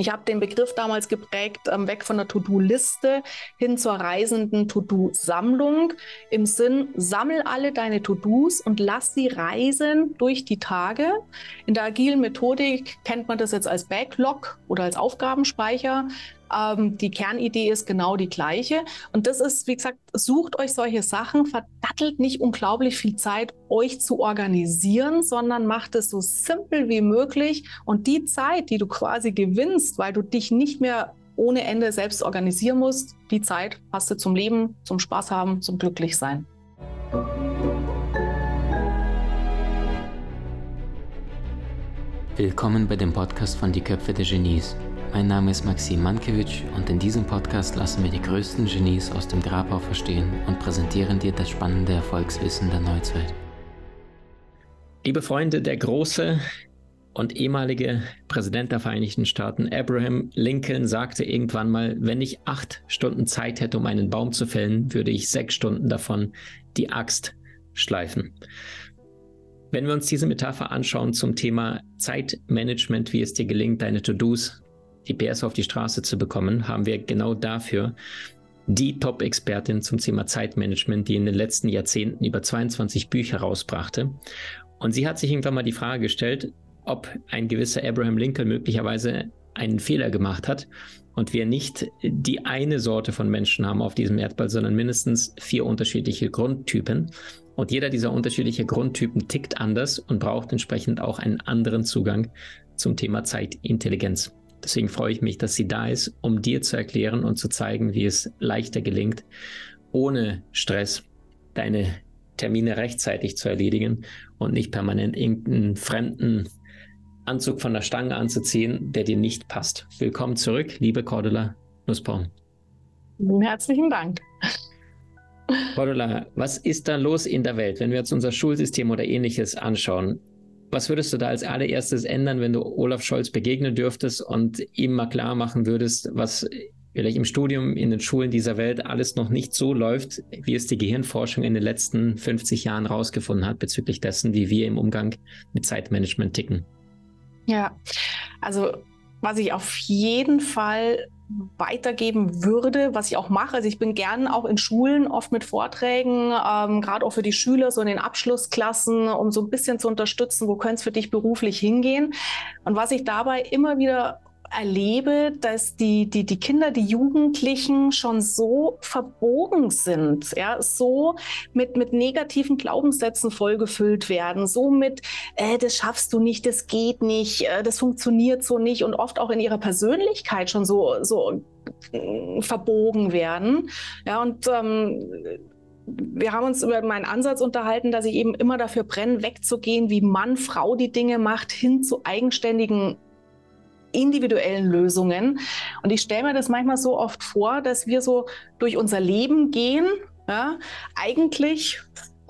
Ich habe den Begriff damals geprägt, ähm, weg von der To-Do-Liste hin zur reisenden To-Do-Sammlung. Im Sinn, sammel alle deine To-Dos und lass sie reisen durch die Tage. In der agilen Methodik kennt man das jetzt als Backlog oder als Aufgabenspeicher. Ähm, die Kernidee ist genau die gleiche. Und das ist, wie gesagt, sucht euch solche Sachen, verdattelt nicht unglaublich viel Zeit, euch zu organisieren, sondern macht es so simpel wie möglich. Und die Zeit, die du quasi gewinnst, weil du dich nicht mehr ohne Ende selbst organisieren musst, die Zeit hast du zum Leben, zum Spaß haben, zum Glücklichsein. Willkommen bei dem Podcast von Die Köpfe der Genies. Mein Name ist Maxim Mankewitsch und in diesem Podcast lassen wir die größten Genies aus dem Grabau verstehen und präsentieren dir das spannende Erfolgswissen der Neuzeit. Liebe Freunde, der große und ehemalige Präsident der Vereinigten Staaten, Abraham Lincoln, sagte irgendwann mal, wenn ich acht Stunden Zeit hätte, um einen Baum zu fällen, würde ich sechs Stunden davon die Axt schleifen. Wenn wir uns diese Metapher anschauen zum Thema Zeitmanagement, wie es dir gelingt, deine To-Dos die PS auf die Straße zu bekommen, haben wir genau dafür die Top-Expertin zum Thema Zeitmanagement, die in den letzten Jahrzehnten über 22 Bücher rausbrachte. Und sie hat sich irgendwann mal die Frage gestellt, ob ein gewisser Abraham Lincoln möglicherweise einen Fehler gemacht hat und wir nicht die eine Sorte von Menschen haben auf diesem Erdball, sondern mindestens vier unterschiedliche Grundtypen. Und jeder dieser unterschiedlichen Grundtypen tickt anders und braucht entsprechend auch einen anderen Zugang zum Thema Zeitintelligenz. Deswegen freue ich mich, dass sie da ist, um dir zu erklären und zu zeigen, wie es leichter gelingt, ohne Stress deine Termine rechtzeitig zu erledigen und nicht permanent irgendeinen fremden Anzug von der Stange anzuziehen, der dir nicht passt. Willkommen zurück, liebe Cordula Nussbaum. Herzlichen Dank. Cordula, was ist da los in der Welt, wenn wir uns unser Schulsystem oder ähnliches anschauen? Was würdest du da als allererstes ändern, wenn du Olaf Scholz begegnen dürftest und ihm mal klar machen würdest, was vielleicht im Studium, in den Schulen dieser Welt alles noch nicht so läuft, wie es die Gehirnforschung in den letzten 50 Jahren rausgefunden hat bezüglich dessen, wie wir im Umgang mit Zeitmanagement ticken? Ja, also was ich auf jeden Fall weitergeben würde, was ich auch mache. Also ich bin gern auch in Schulen oft mit Vorträgen, ähm, gerade auch für die Schüler, so in den Abschlussklassen, um so ein bisschen zu unterstützen, wo könnte es für dich beruflich hingehen. Und was ich dabei immer wieder erlebe, dass die, die, die Kinder, die Jugendlichen schon so verbogen sind, ja, so mit, mit negativen Glaubenssätzen vollgefüllt werden, so mit, äh, das schaffst du nicht, das geht nicht, äh, das funktioniert so nicht und oft auch in ihrer Persönlichkeit schon so, so äh, verbogen werden. Ja, und ähm, wir haben uns über meinen Ansatz unterhalten, dass ich eben immer dafür brenne, wegzugehen, wie Mann, Frau die Dinge macht, hin zu eigenständigen individuellen Lösungen. Und ich stelle mir das manchmal so oft vor, dass wir so durch unser Leben gehen, ja, eigentlich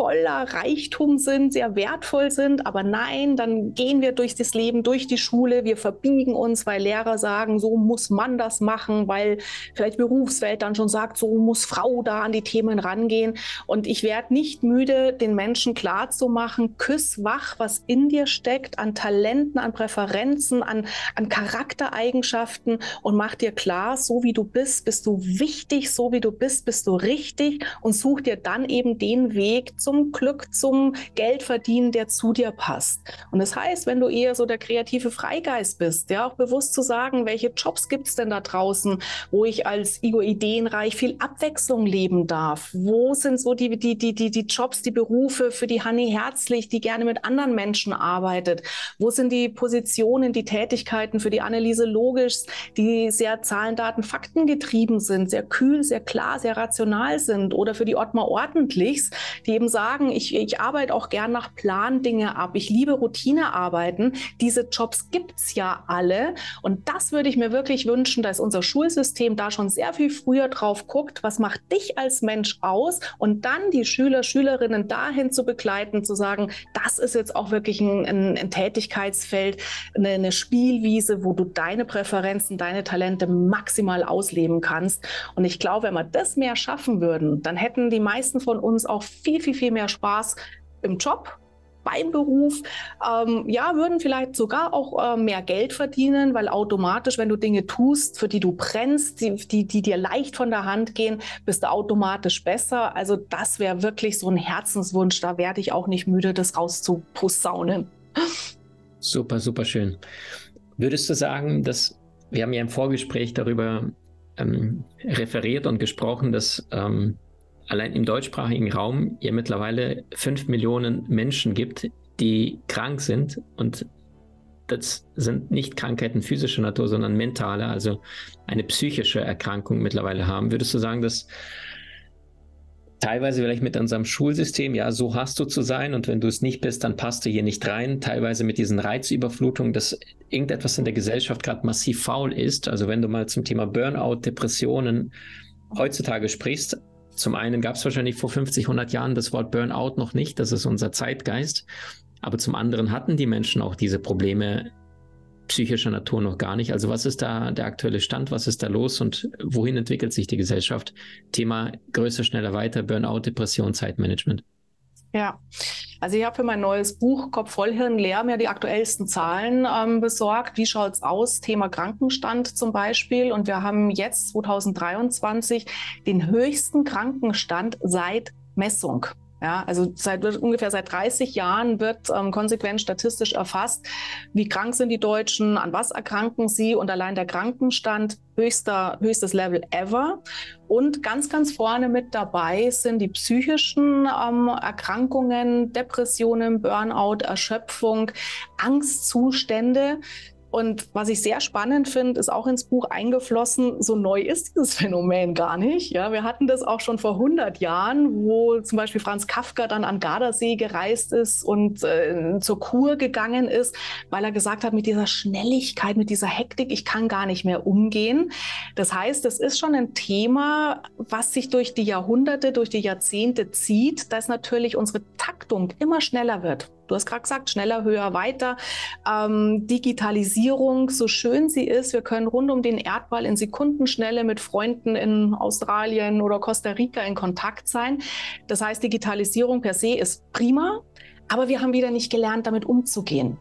voller Reichtum sind, sehr wertvoll sind. Aber nein, dann gehen wir durch das Leben, durch die Schule. Wir verbiegen uns, weil Lehrer sagen, so muss man das machen, weil vielleicht Berufswelt dann schon sagt, so muss Frau da an die Themen rangehen. Und ich werde nicht müde, den Menschen klarzumachen, küss wach, was in dir steckt, an Talenten, an Präferenzen, an, an Charaktereigenschaften und mach dir klar, so wie du bist, bist du wichtig, so wie du bist, bist du richtig und such dir dann eben den Weg zum zum Glück, zum Geldverdienen, der zu dir passt. Und das heißt, wenn du eher so der kreative Freigeist bist, ja, auch bewusst zu sagen, welche Jobs gibt es denn da draußen, wo ich als Igor ideenreich viel Abwechslung leben darf? Wo sind so die, die, die, die, die Jobs, die Berufe für die Hanni Herzlich, die gerne mit anderen Menschen arbeitet? Wo sind die Positionen, die Tätigkeiten für die Anneliese Logisch, die sehr Zahlen, Daten, Fakten getrieben sind, sehr kühl, sehr klar, sehr rational sind? Oder für die Ottmar Ordentlichs, die eben sagen, sagen, ich, ich arbeite auch gern nach Plan Dinge ab. Ich liebe Routinearbeiten. Diese Jobs gibt es ja alle. Und das würde ich mir wirklich wünschen, dass unser Schulsystem da schon sehr viel früher drauf guckt, was macht dich als Mensch aus und dann die Schüler, Schülerinnen dahin zu begleiten, zu sagen, das ist jetzt auch wirklich ein, ein, ein Tätigkeitsfeld, eine, eine Spielwiese, wo du deine Präferenzen, deine Talente maximal ausleben kannst. Und ich glaube, wenn wir das mehr schaffen würden, dann hätten die meisten von uns auch viel, viel, viel mehr Spaß im Job beim Beruf, ähm, ja, würden vielleicht sogar auch äh, mehr Geld verdienen, weil automatisch, wenn du Dinge tust, für die du brennst, die, die, die dir leicht von der Hand gehen, bist du automatisch besser. Also das wäre wirklich so ein Herzenswunsch. Da werde ich auch nicht müde, das rauszuposaunen. Super, super schön. Würdest du sagen, dass wir haben ja im Vorgespräch darüber ähm, referiert und gesprochen, dass ähm, allein im deutschsprachigen Raum ja mittlerweile fünf Millionen Menschen gibt, die krank sind und das sind nicht Krankheiten physischer Natur, sondern mentale, also eine psychische Erkrankung mittlerweile haben. Würdest du sagen, dass teilweise vielleicht mit unserem Schulsystem, ja, so hast du zu sein und wenn du es nicht bist, dann passt du hier nicht rein. Teilweise mit diesen Reizüberflutungen, dass irgendetwas in der Gesellschaft gerade massiv faul ist. Also wenn du mal zum Thema Burnout, Depressionen heutzutage sprichst, zum einen gab es wahrscheinlich vor 50, 100 Jahren das Wort Burnout noch nicht, das ist unser Zeitgeist. Aber zum anderen hatten die Menschen auch diese Probleme psychischer Natur noch gar nicht. Also was ist da der aktuelle Stand? Was ist da los und wohin entwickelt sich die Gesellschaft? Thema größer, schneller, weiter, Burnout, Depression, Zeitmanagement. Ja, also ich habe für mein neues Buch Kopf voll Hirn leer mir die aktuellsten Zahlen ähm, besorgt. Wie schaut es aus? Thema Krankenstand zum Beispiel. Und wir haben jetzt 2023 den höchsten Krankenstand seit Messung. Ja, also seit ungefähr seit 30 Jahren wird ähm, konsequent statistisch erfasst, wie krank sind die Deutschen, an was erkranken sie und allein der Krankenstand höchster, höchstes Level ever. Und ganz, ganz vorne mit dabei sind die psychischen ähm, Erkrankungen, Depressionen, Burnout, Erschöpfung, Angstzustände. Und was ich sehr spannend finde, ist auch ins Buch eingeflossen, so neu ist dieses Phänomen gar nicht. Ja, wir hatten das auch schon vor 100 Jahren, wo zum Beispiel Franz Kafka dann an Gardasee gereist ist und äh, zur Kur gegangen ist, weil er gesagt hat, mit dieser Schnelligkeit, mit dieser Hektik, ich kann gar nicht mehr umgehen. Das heißt, es ist schon ein Thema, was sich durch die Jahrhunderte, durch die Jahrzehnte zieht, dass natürlich unsere Taktung immer schneller wird. Du hast gerade gesagt, schneller, höher, weiter. Ähm, Digitalisierung, so schön sie ist, wir können rund um den Erdball in Sekundenschnelle mit Freunden in Australien oder Costa Rica in Kontakt sein. Das heißt, Digitalisierung per se ist prima, aber wir haben wieder nicht gelernt, damit umzugehen.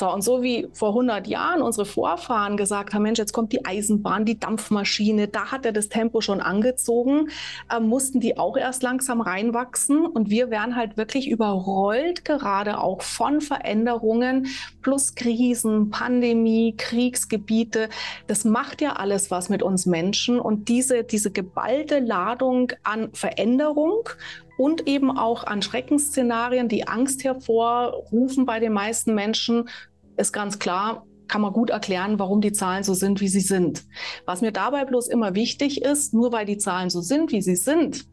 So, und so wie vor 100 Jahren unsere Vorfahren gesagt haben, Mensch, jetzt kommt die Eisenbahn, die Dampfmaschine, da hat er das Tempo schon angezogen, äh, mussten die auch erst langsam reinwachsen. Und wir werden halt wirklich überrollt, gerade auch von Veränderungen plus Krisen, Pandemie, Kriegsgebiete. Das macht ja alles was mit uns Menschen. Und diese, diese geballte Ladung an Veränderung und eben auch an Schreckensszenarien, die Angst hervorrufen bei den meisten Menschen, ist ganz klar, kann man gut erklären, warum die Zahlen so sind, wie sie sind. Was mir dabei bloß immer wichtig ist, nur weil die Zahlen so sind, wie sie sind,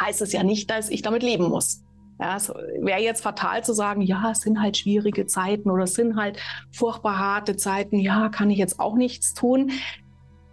heißt es ja nicht, dass ich damit leben muss. Ja, es wäre jetzt fatal zu sagen, ja, es sind halt schwierige Zeiten oder es sind halt furchtbar harte Zeiten, ja, kann ich jetzt auch nichts tun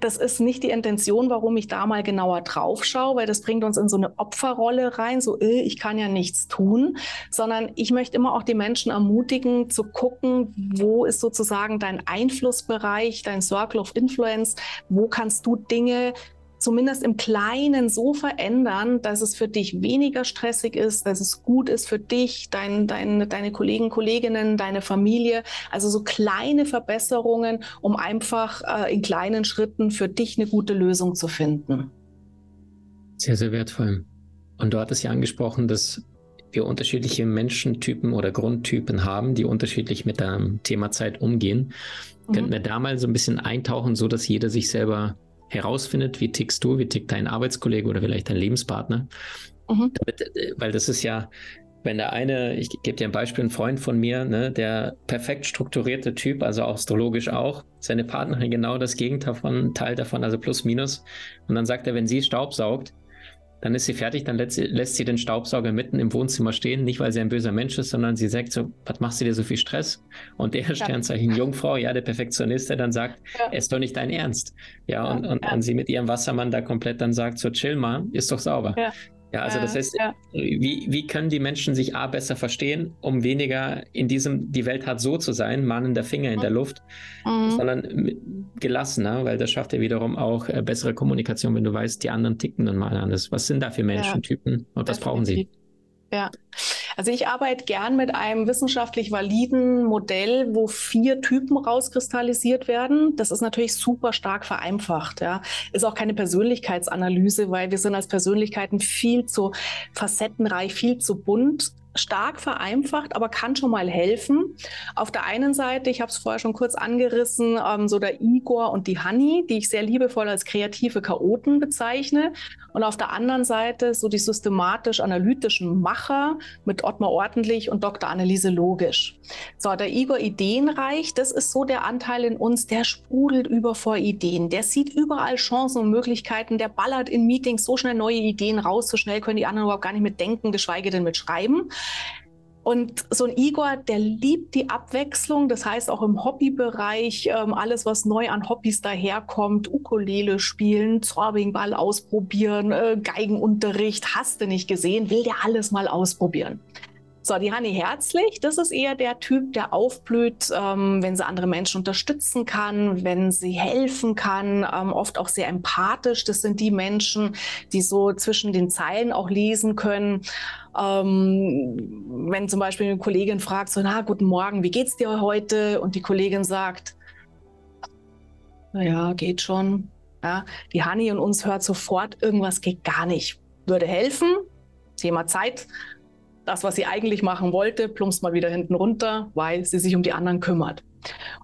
das ist nicht die Intention, warum ich da mal genauer drauf schaue, weil das bringt uns in so eine Opferrolle rein, so äh, ich kann ja nichts tun, sondern ich möchte immer auch die Menschen ermutigen zu gucken, wo ist sozusagen dein Einflussbereich, dein Circle of Influence, wo kannst du Dinge zumindest im Kleinen so verändern, dass es für dich weniger stressig ist, dass es gut ist für dich, dein, dein, deine Kollegen, Kolleginnen, deine Familie. Also so kleine Verbesserungen, um einfach äh, in kleinen Schritten für dich eine gute Lösung zu finden. Sehr, sehr wertvoll. Und du hattest ja angesprochen, dass wir unterschiedliche Menschentypen oder Grundtypen haben, die unterschiedlich mit dem Thema Zeit umgehen. Mhm. Könnten wir da mal so ein bisschen eintauchen, so dass jeder sich selber herausfindet, wie tickst du, wie tickt dein Arbeitskollege oder vielleicht dein Lebenspartner. Mhm. Damit, äh, weil das ist ja, wenn der eine, ich gebe dir ein Beispiel, ein Freund von mir, ne, der perfekt strukturierte Typ, also astrologisch auch, seine Partnerin genau das Gegenteil von, Teil davon, also plus minus. Und dann sagt er, wenn sie Staub saugt, dann ist sie fertig, dann lässt sie, lässt sie den Staubsauger mitten im Wohnzimmer stehen, nicht weil sie ein böser Mensch ist, sondern sie sagt so, was machst du dir so viel Stress? Und der ja. Sternzeichen Jungfrau, ja, der Perfektionist, der dann sagt, ja. ist doch nicht dein Ernst. Ja, ja und, und, und, sie mit ihrem Wassermann da komplett dann sagt, so chill mal, ist doch sauber. Ja, also das heißt, ja. wie, wie können die Menschen sich A besser verstehen, um weniger in diesem, die Welt hat so zu sein, mahnender Finger in der Luft, mhm. sondern gelassener, weil das schafft ja wiederum auch äh, bessere Kommunikation, wenn du weißt, die anderen ticken dann mal anders. Was sind da für Menschentypen ja, und was brauchen sie? Ja. Also ich arbeite gern mit einem wissenschaftlich validen Modell, wo vier Typen rauskristallisiert werden. Das ist natürlich super stark vereinfacht. Ja. Ist auch keine Persönlichkeitsanalyse, weil wir sind als Persönlichkeiten viel zu facettenreich, viel zu bunt stark vereinfacht, aber kann schon mal helfen. Auf der einen Seite, ich habe es vorher schon kurz angerissen, ähm, so der Igor und die Hanni, die ich sehr liebevoll als kreative Chaoten bezeichne. Und auf der anderen Seite so die systematisch-analytischen Macher mit Ottmar Ordentlich und Dr. Anneliese Logisch. So, der Igor Ideenreich, das ist so der Anteil in uns, der sprudelt über vor Ideen. Der sieht überall Chancen und Möglichkeiten, der ballert in Meetings so schnell neue Ideen raus, so schnell können die anderen überhaupt gar nicht mit denken, geschweige denn mit schreiben. Und so ein Igor, der liebt die Abwechslung. Das heißt auch im Hobbybereich, ähm, alles, was neu an Hobbys daherkommt, Ukulele spielen, Zorbingball ausprobieren, äh, Geigenunterricht, hast du nicht gesehen, will der alles mal ausprobieren. So, die Hanni Herzlich, das ist eher der Typ, der aufblüht, ähm, wenn sie andere Menschen unterstützen kann, wenn sie helfen kann, ähm, oft auch sehr empathisch. Das sind die Menschen, die so zwischen den Zeilen auch lesen können. Ähm, wenn zum Beispiel eine Kollegin fragt, so, na, guten Morgen, wie geht's dir heute? Und die Kollegin sagt, naja, geht schon. Ja, die Hanni und uns hört sofort, irgendwas geht gar nicht. Würde helfen, Thema Zeit, das, was sie eigentlich machen wollte, plumpst mal wieder hinten runter, weil sie sich um die anderen kümmert.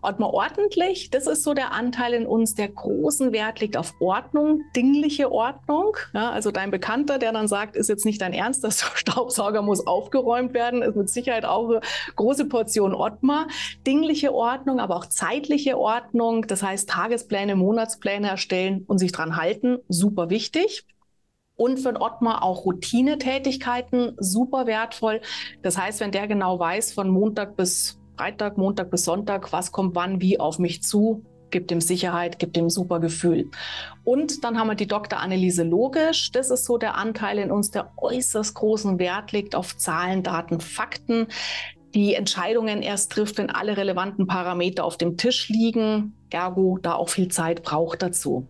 Ordner ordentlich, das ist so der Anteil in uns, der großen Wert liegt auf Ordnung, dingliche Ordnung. Ja, also dein Bekannter, der dann sagt, ist jetzt nicht dein Ernst, das Staubsauger muss aufgeräumt werden, ist mit Sicherheit auch eine große Portion Ottmar. Dingliche Ordnung, aber auch zeitliche Ordnung, das heißt Tagespläne, Monatspläne erstellen und sich dran halten, super wichtig und für den Ottmar auch Routinetätigkeiten super wertvoll. Das heißt, wenn der genau weiß, von Montag bis Freitag, Montag bis Sonntag, was kommt wann, wie auf mich zu, gibt ihm Sicherheit, gibt ihm super Gefühl. Und dann haben wir die Dr. Anneliese Logisch. Das ist so der Anteil in uns, der äußerst großen Wert legt auf Zahlen, Daten, Fakten. Die Entscheidungen erst trifft, wenn alle relevanten Parameter auf dem Tisch liegen. Ergo, da auch viel Zeit braucht dazu.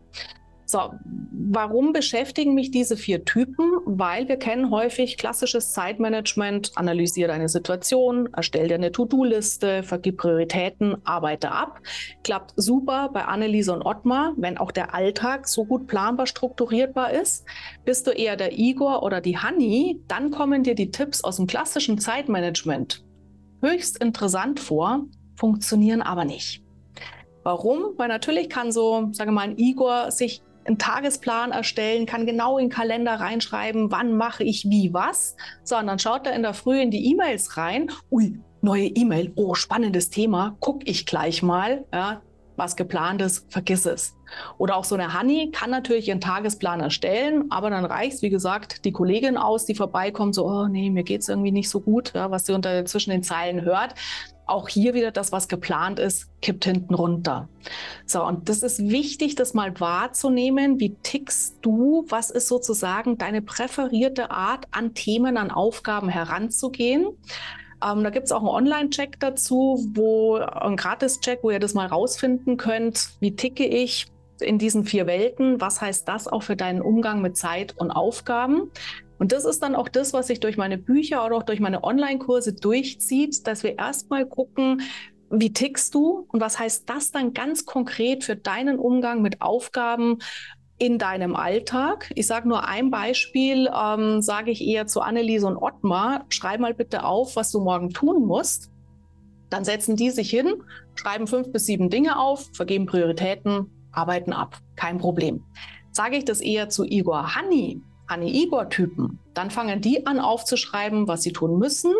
So, warum beschäftigen mich diese vier Typen? Weil wir kennen häufig klassisches Zeitmanagement, analysiere deine Situation, erstell dir eine To-Do-Liste, vergib Prioritäten, arbeite ab. Klappt super bei Anneliese und Ottmar, wenn auch der Alltag so gut planbar, strukturierbar ist. Bist du eher der Igor oder die Hanni, dann kommen dir die Tipps aus dem klassischen Zeitmanagement höchst interessant vor, funktionieren aber nicht. Warum? Weil natürlich kann so, sage mal, ein Igor sich einen Tagesplan erstellen, kann genau in den Kalender reinschreiben, wann mache ich wie was, sondern schaut er in der Früh in die E-Mails rein. Ui, neue E-Mail, oh, spannendes Thema, gucke ich gleich mal. Ja, was geplant ist, vergiss es. Oder auch so eine Honey kann natürlich ihren Tagesplan erstellen, aber dann reicht wie gesagt, die Kollegin aus, die vorbeikommt, so, oh nee, mir geht es irgendwie nicht so gut, ja, was sie unter zwischen den Zeilen hört. Auch hier wieder das, was geplant ist, kippt hinten runter. So, und das ist wichtig, das mal wahrzunehmen. Wie tickst du? Was ist sozusagen deine präferierte Art, an Themen, an Aufgaben heranzugehen? Ähm, da gibt es auch einen Online-Check dazu, wo ein Gratis-Check, wo ihr das mal rausfinden könnt. Wie ticke ich? in diesen vier Welten. Was heißt das auch für deinen Umgang mit Zeit und Aufgaben? Und das ist dann auch das, was sich durch meine Bücher oder auch durch meine Online-Kurse durchzieht, dass wir erstmal gucken, wie tickst du und was heißt das dann ganz konkret für deinen Umgang mit Aufgaben in deinem Alltag? Ich sage nur ein Beispiel, ähm, sage ich eher zu Anneliese und Ottmar, schreib mal bitte auf, was du morgen tun musst. Dann setzen die sich hin, schreiben fünf bis sieben Dinge auf, vergeben Prioritäten, arbeiten ab. Kein Problem. Sage ich das eher zu Igor Hanni, Anne-Igor-Typen, dann fangen die an aufzuschreiben, was sie tun müssen,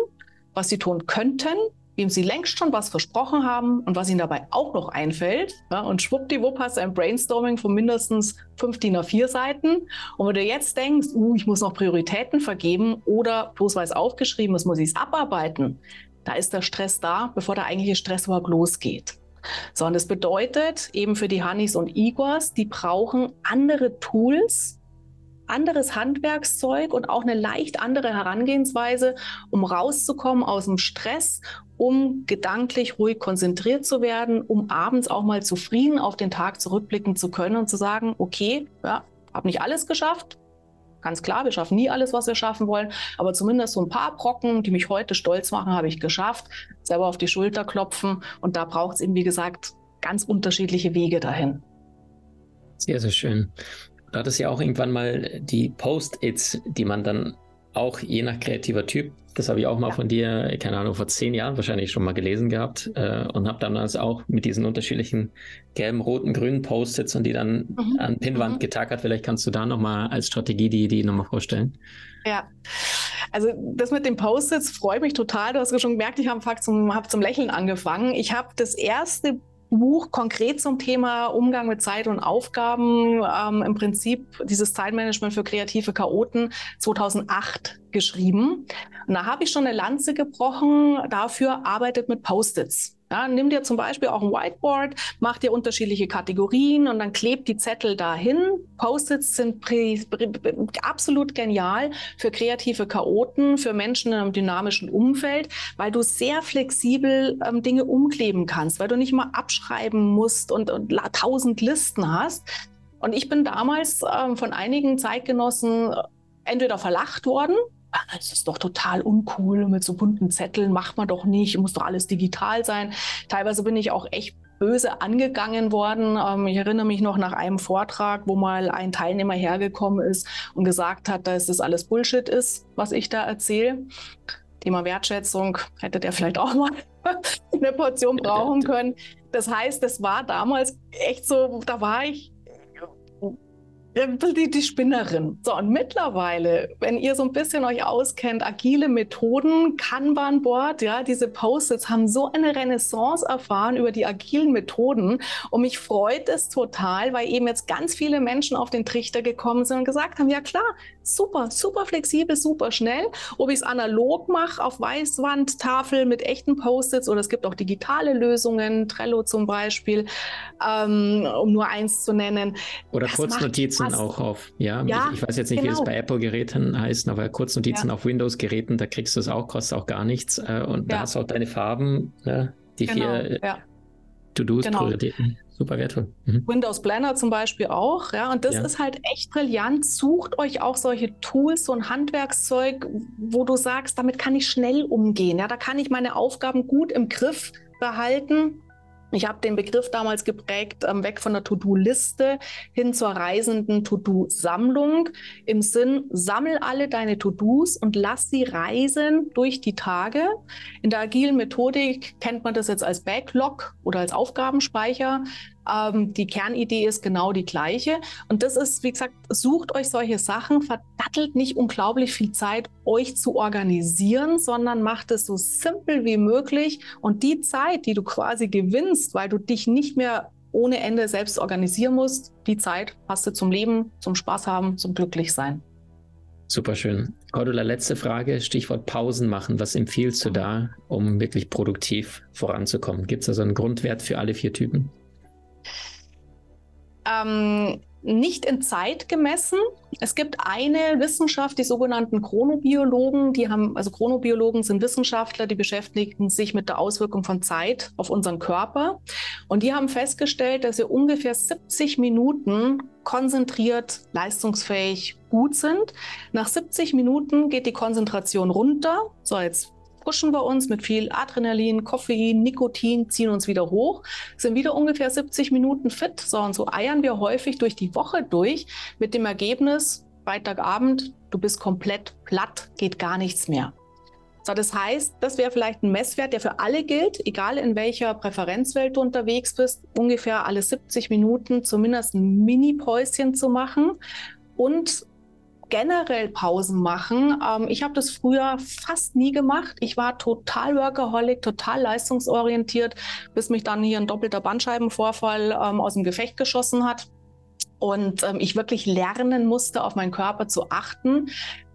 was sie tun könnten, wem sie längst schon was versprochen haben und was ihnen dabei auch noch einfällt. Ja, und schwuppdiwupp hast du ein Brainstorming von mindestens fünf DIN A4 Seiten. Und wenn du jetzt denkst, uh, ich muss noch Prioritäten vergeben oder bloß weil es aufgeschrieben ist, muss ich es abarbeiten, da ist der Stress da, bevor der eigentliche Stress überhaupt losgeht. So, und das bedeutet eben für die Hannis und Igors, die brauchen andere Tools, anderes Handwerkszeug und auch eine leicht andere Herangehensweise, um rauszukommen aus dem Stress, um gedanklich ruhig konzentriert zu werden, um abends auch mal zufrieden auf den Tag zurückblicken zu können und zu sagen, okay, ja, habe nicht alles geschafft, Ganz klar, wir schaffen nie alles, was wir schaffen wollen, aber zumindest so ein paar Brocken, die mich heute stolz machen, habe ich geschafft. Selber auf die Schulter klopfen und da braucht es eben, wie gesagt, ganz unterschiedliche Wege dahin. Sehr, sehr schön. Du hattest ja auch irgendwann mal die Post-its, die man dann auch je nach kreativer Typ, das habe ich auch mal ja. von dir, keine Ahnung, vor zehn Jahren wahrscheinlich schon mal gelesen gehabt äh, und habe damals auch mit diesen unterschiedlichen gelben, roten, grünen Post-its und die dann mhm. an Pinnwand mhm. getackert. Vielleicht kannst du da nochmal als Strategie die Idee nochmal vorstellen. Ja, also das mit den Post-its freut mich total. Du hast ja schon gemerkt, ich habe zum, hab zum Lächeln angefangen. Ich habe das erste Buch konkret zum Thema Umgang mit Zeit und Aufgaben, ähm, im Prinzip dieses Zeitmanagement für kreative Chaoten 2008 geschrieben. Und da habe ich schon eine Lanze gebrochen, dafür arbeitet mit Post-its. Ja, nimm dir zum Beispiel auch ein Whiteboard, mach dir unterschiedliche Kategorien und dann klebt die Zettel dahin. Post-its sind absolut genial für kreative Chaoten, für Menschen in einem dynamischen Umfeld, weil du sehr flexibel ähm, Dinge umkleben kannst, weil du nicht mal abschreiben musst und, und tausend Listen hast. Und ich bin damals ähm, von einigen Zeitgenossen äh, entweder verlacht worden, das ist doch total uncool mit so bunten Zetteln, macht man doch nicht, muss doch alles digital sein. Teilweise bin ich auch echt böse angegangen worden. Ähm, ich erinnere mich noch nach einem Vortrag, wo mal ein Teilnehmer hergekommen ist und gesagt hat, dass das alles Bullshit ist, was ich da erzähle. Thema Wertschätzung hätte der vielleicht auch mal eine Portion brauchen können. Das heißt, das war damals echt so, da war ich die, die Spinnerin. So, und mittlerweile, wenn ihr so ein bisschen euch auskennt, agile Methoden, Kanban-Board, ja, diese Post-its haben so eine Renaissance erfahren über die agilen Methoden. Und mich freut es total, weil eben jetzt ganz viele Menschen auf den Trichter gekommen sind und gesagt haben, ja klar, super, super flexibel, super schnell. Ob ich es analog mache, auf Weißwandtafel mit echten Post-its oder es gibt auch digitale Lösungen, Trello zum Beispiel, ähm, um nur eins zu nennen. Oder Kurznotizen auch auf, ja, ja ich, ich, weiß jetzt nicht, genau. wie es bei Apple-Geräten heißt, aber Kurznotizen ja. auf Windows-Geräten, da kriegst du es auch, kostet auch gar nichts. Äh, und ja. da hast du auch deine Farben, ne? die genau. vier äh, To-Dos, genau. Super wertvoll. Mhm. Windows Planner zum Beispiel auch, ja, und das ja. ist halt echt brillant. Sucht euch auch solche Tools, so ein Handwerkszeug, wo du sagst, damit kann ich schnell umgehen. Ja, da kann ich meine Aufgaben gut im Griff behalten ich habe den Begriff damals geprägt, ähm, weg von der To-Do-Liste hin zur reisenden To-Do-Sammlung. Im Sinn, sammel alle deine To-Dos und lass sie reisen durch die Tage. In der agilen Methodik kennt man das jetzt als Backlog oder als Aufgabenspeicher. Ähm, die Kernidee ist genau die gleiche. Und das ist, wie gesagt, sucht euch solche Sachen, verdattelt nicht unglaublich viel Zeit, euch zu organisieren, sondern macht es so simpel wie möglich. Und die Zeit, die du quasi gewinnst, weil du dich nicht mehr ohne Ende selbst organisieren musst, die Zeit hast du zum Leben, zum Spaß haben, zum Glücklichsein. Super schön. Cordula, letzte Frage, Stichwort Pausen machen. Was empfiehlst du da, um wirklich produktiv voranzukommen? Gibt es also einen Grundwert für alle vier Typen? Ähm, nicht in Zeit gemessen. Es gibt eine Wissenschaft, die sogenannten Chronobiologen, die haben, also Chronobiologen sind Wissenschaftler, die beschäftigen sich mit der Auswirkung von Zeit auf unseren Körper. Und die haben festgestellt, dass wir ungefähr 70 Minuten konzentriert, leistungsfähig, gut sind. Nach 70 Minuten geht die Konzentration runter. So, jetzt pushen wir uns mit viel Adrenalin, Koffein, Nikotin, ziehen uns wieder hoch, sind wieder ungefähr 70 Minuten fit. So so eiern wir häufig durch die Woche durch mit dem Ergebnis, Freitagabend, du bist komplett platt, geht gar nichts mehr. So, das heißt, das wäre vielleicht ein Messwert, der für alle gilt, egal in welcher Präferenzwelt du unterwegs bist, ungefähr alle 70 Minuten zumindest ein Mini-Päuschen zu machen und generell Pausen machen. Ähm, ich habe das früher fast nie gemacht. Ich war total workaholic, total leistungsorientiert, bis mich dann hier ein doppelter Bandscheibenvorfall ähm, aus dem Gefecht geschossen hat. Und ähm, ich wirklich lernen musste, auf meinen Körper zu achten.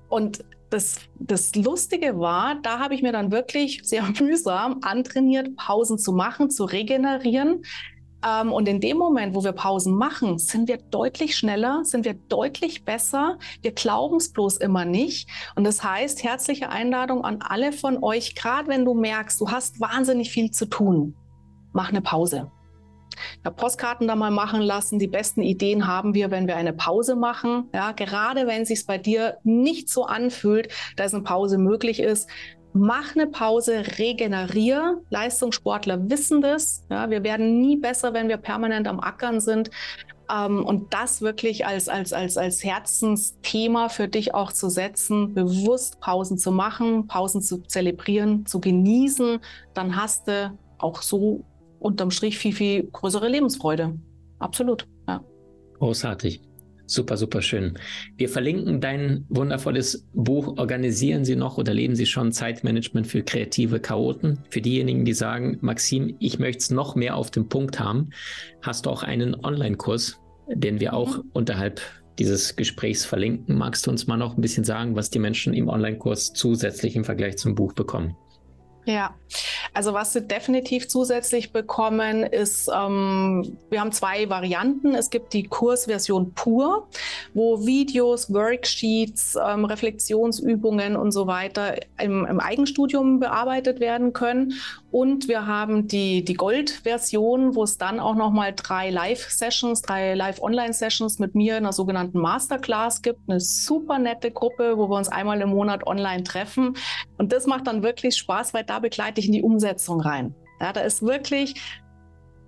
Und das, das Lustige war, da habe ich mir dann wirklich sehr mühsam antrainiert, Pausen zu machen, zu regenerieren, und in dem Moment, wo wir Pausen machen, sind wir deutlich schneller, sind wir deutlich besser. Wir glauben es bloß immer nicht. Und das heißt, herzliche Einladung an alle von euch, gerade wenn du merkst, du hast wahnsinnig viel zu tun, mach eine Pause. Ja, Postkarten da mal machen lassen. Die besten Ideen haben wir, wenn wir eine Pause machen. Ja, gerade wenn es sich bei dir nicht so anfühlt, dass eine Pause möglich ist, mach eine Pause, regeneriere. Leistungssportler wissen das. Ja, wir werden nie besser, wenn wir permanent am Ackern sind. Ähm, und das wirklich als, als, als, als Herzensthema für dich auch zu setzen, bewusst Pausen zu machen, Pausen zu zelebrieren, zu genießen, dann hast du auch so unterm Strich viel, viel größere Lebensfreude. Absolut, ja. Großartig. Super, super schön. Wir verlinken dein wundervolles Buch. Organisieren Sie noch oder leben Sie schon Zeitmanagement für kreative Chaoten? Für diejenigen, die sagen, Maxim, ich möchte es noch mehr auf den Punkt haben, hast du auch einen Online-Kurs, den wir auch mhm. unterhalb dieses Gesprächs verlinken. Magst du uns mal noch ein bisschen sagen, was die Menschen im Online-Kurs zusätzlich im Vergleich zum Buch bekommen? Ja, also was Sie definitiv zusätzlich bekommen, ist, ähm, wir haben zwei Varianten. Es gibt die Kursversion pur, wo Videos, Worksheets, ähm, Reflexionsübungen und so weiter im, im, Eigenstudium bearbeitet werden können. Und wir haben die, die Gold-Version, wo es dann auch nochmal drei Live-Sessions, drei Live-Online-Sessions mit mir in einer sogenannten Masterclass gibt. Eine super nette Gruppe, wo wir uns einmal im Monat online treffen. Und das macht dann wirklich Spaß, weil da begleite ich in die Umsetzung rein. Ja, da ist wirklich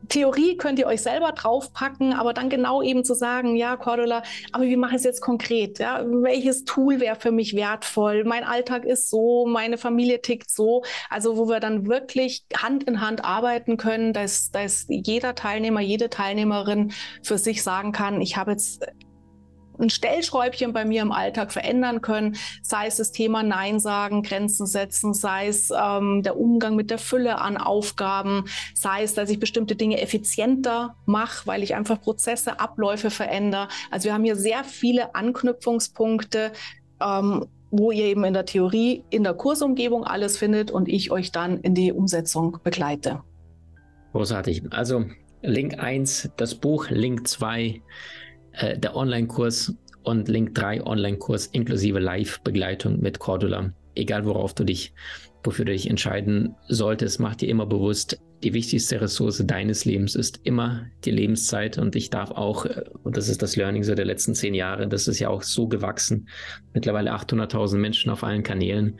Theorie könnt ihr euch selber draufpacken, aber dann genau eben zu sagen, ja, Cordula, aber wie mache ich es jetzt konkret? Ja? Welches Tool wäre für mich wertvoll? Mein Alltag ist so, meine Familie tickt so. Also wo wir dann wirklich Hand in Hand arbeiten können, dass, dass jeder Teilnehmer, jede Teilnehmerin für sich sagen kann, ich habe jetzt ein Stellschräubchen bei mir im Alltag verändern können, sei es das Thema Nein sagen, Grenzen setzen, sei es ähm, der Umgang mit der Fülle an Aufgaben, sei es, dass ich bestimmte Dinge effizienter mache, weil ich einfach Prozesse, Abläufe verändere. Also wir haben hier sehr viele Anknüpfungspunkte. Ähm, wo ihr eben in der Theorie, in der Kursumgebung alles findet und ich euch dann in die Umsetzung begleite. Großartig. Also Link 1, das Buch, Link 2, äh, der Online-Kurs und Link 3 Online-Kurs inklusive Live-Begleitung mit Cordula. Egal worauf du dich, wofür du dich entscheiden solltest, mach dir immer bewusst, die wichtigste Ressource deines Lebens ist immer die Lebenszeit. Und ich darf auch, äh, und das ist das Learning so der letzten zehn Jahre, das ist ja auch so gewachsen, mittlerweile 800.000 Menschen auf allen Kanälen,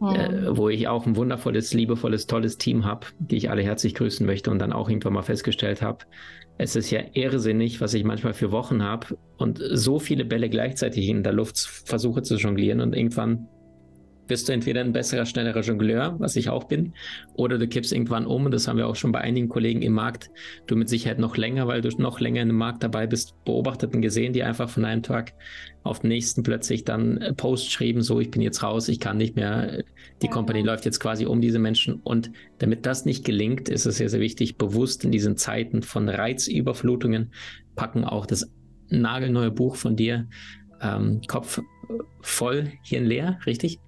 mhm. äh, wo ich auch ein wundervolles, liebevolles, tolles Team habe, die ich alle herzlich grüßen möchte und dann auch irgendwann mal festgestellt habe, es ist ja irrsinnig, was ich manchmal für Wochen habe und so viele Bälle gleichzeitig in der Luft versuche zu jonglieren und irgendwann bist du entweder ein besserer, schnellerer Jongleur, was ich auch bin, oder du kippst irgendwann um, und das haben wir auch schon bei einigen Kollegen im Markt, du mit Sicherheit noch länger, weil du noch länger in dem Markt dabei bist, beobachtet und gesehen, die einfach von einem Tag auf den nächsten plötzlich dann Post schrieben, so, ich bin jetzt raus, ich kann nicht mehr, die ja. Company läuft jetzt quasi um diese Menschen. Und damit das nicht gelingt, ist es sehr, sehr wichtig, bewusst in diesen Zeiten von Reizüberflutungen packen auch das nagelneue Buch von dir, ähm, Kopf voll, Hirn leer, richtig?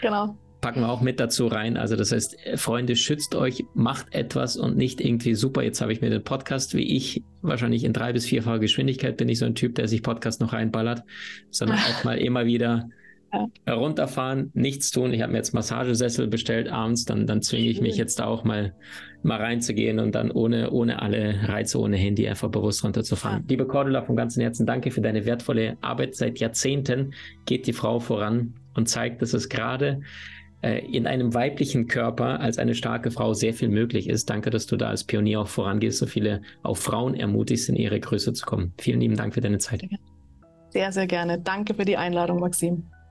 Genau. Packen wir auch mit dazu rein. Also das heißt, Freunde, schützt euch, macht etwas und nicht irgendwie super, jetzt habe ich mir den Podcast wie ich, wahrscheinlich in drei bis vierfacher Geschwindigkeit bin ich so ein Typ, der sich Podcast noch reinballert, sondern auch mal immer wieder ja. runterfahren, nichts tun. Ich habe mir jetzt Massagesessel bestellt abends, dann, dann zwinge ich mich jetzt da auch mal, mal reinzugehen und dann ohne, ohne alle Reize, ohne Handy einfach bewusst runterzufahren. Ja. Liebe Cordula, von ganzem Herzen danke für deine wertvolle Arbeit. Seit Jahrzehnten geht die Frau voran und zeigt, dass es gerade äh, in einem weiblichen Körper als eine starke Frau sehr viel möglich ist. Danke, dass du da als Pionier auch vorangehst, so viele auch Frauen ermutigst, in ihre Größe zu kommen. Vielen lieben Dank für deine Zeit. Sehr, sehr gerne. Danke für die Einladung, Maxim.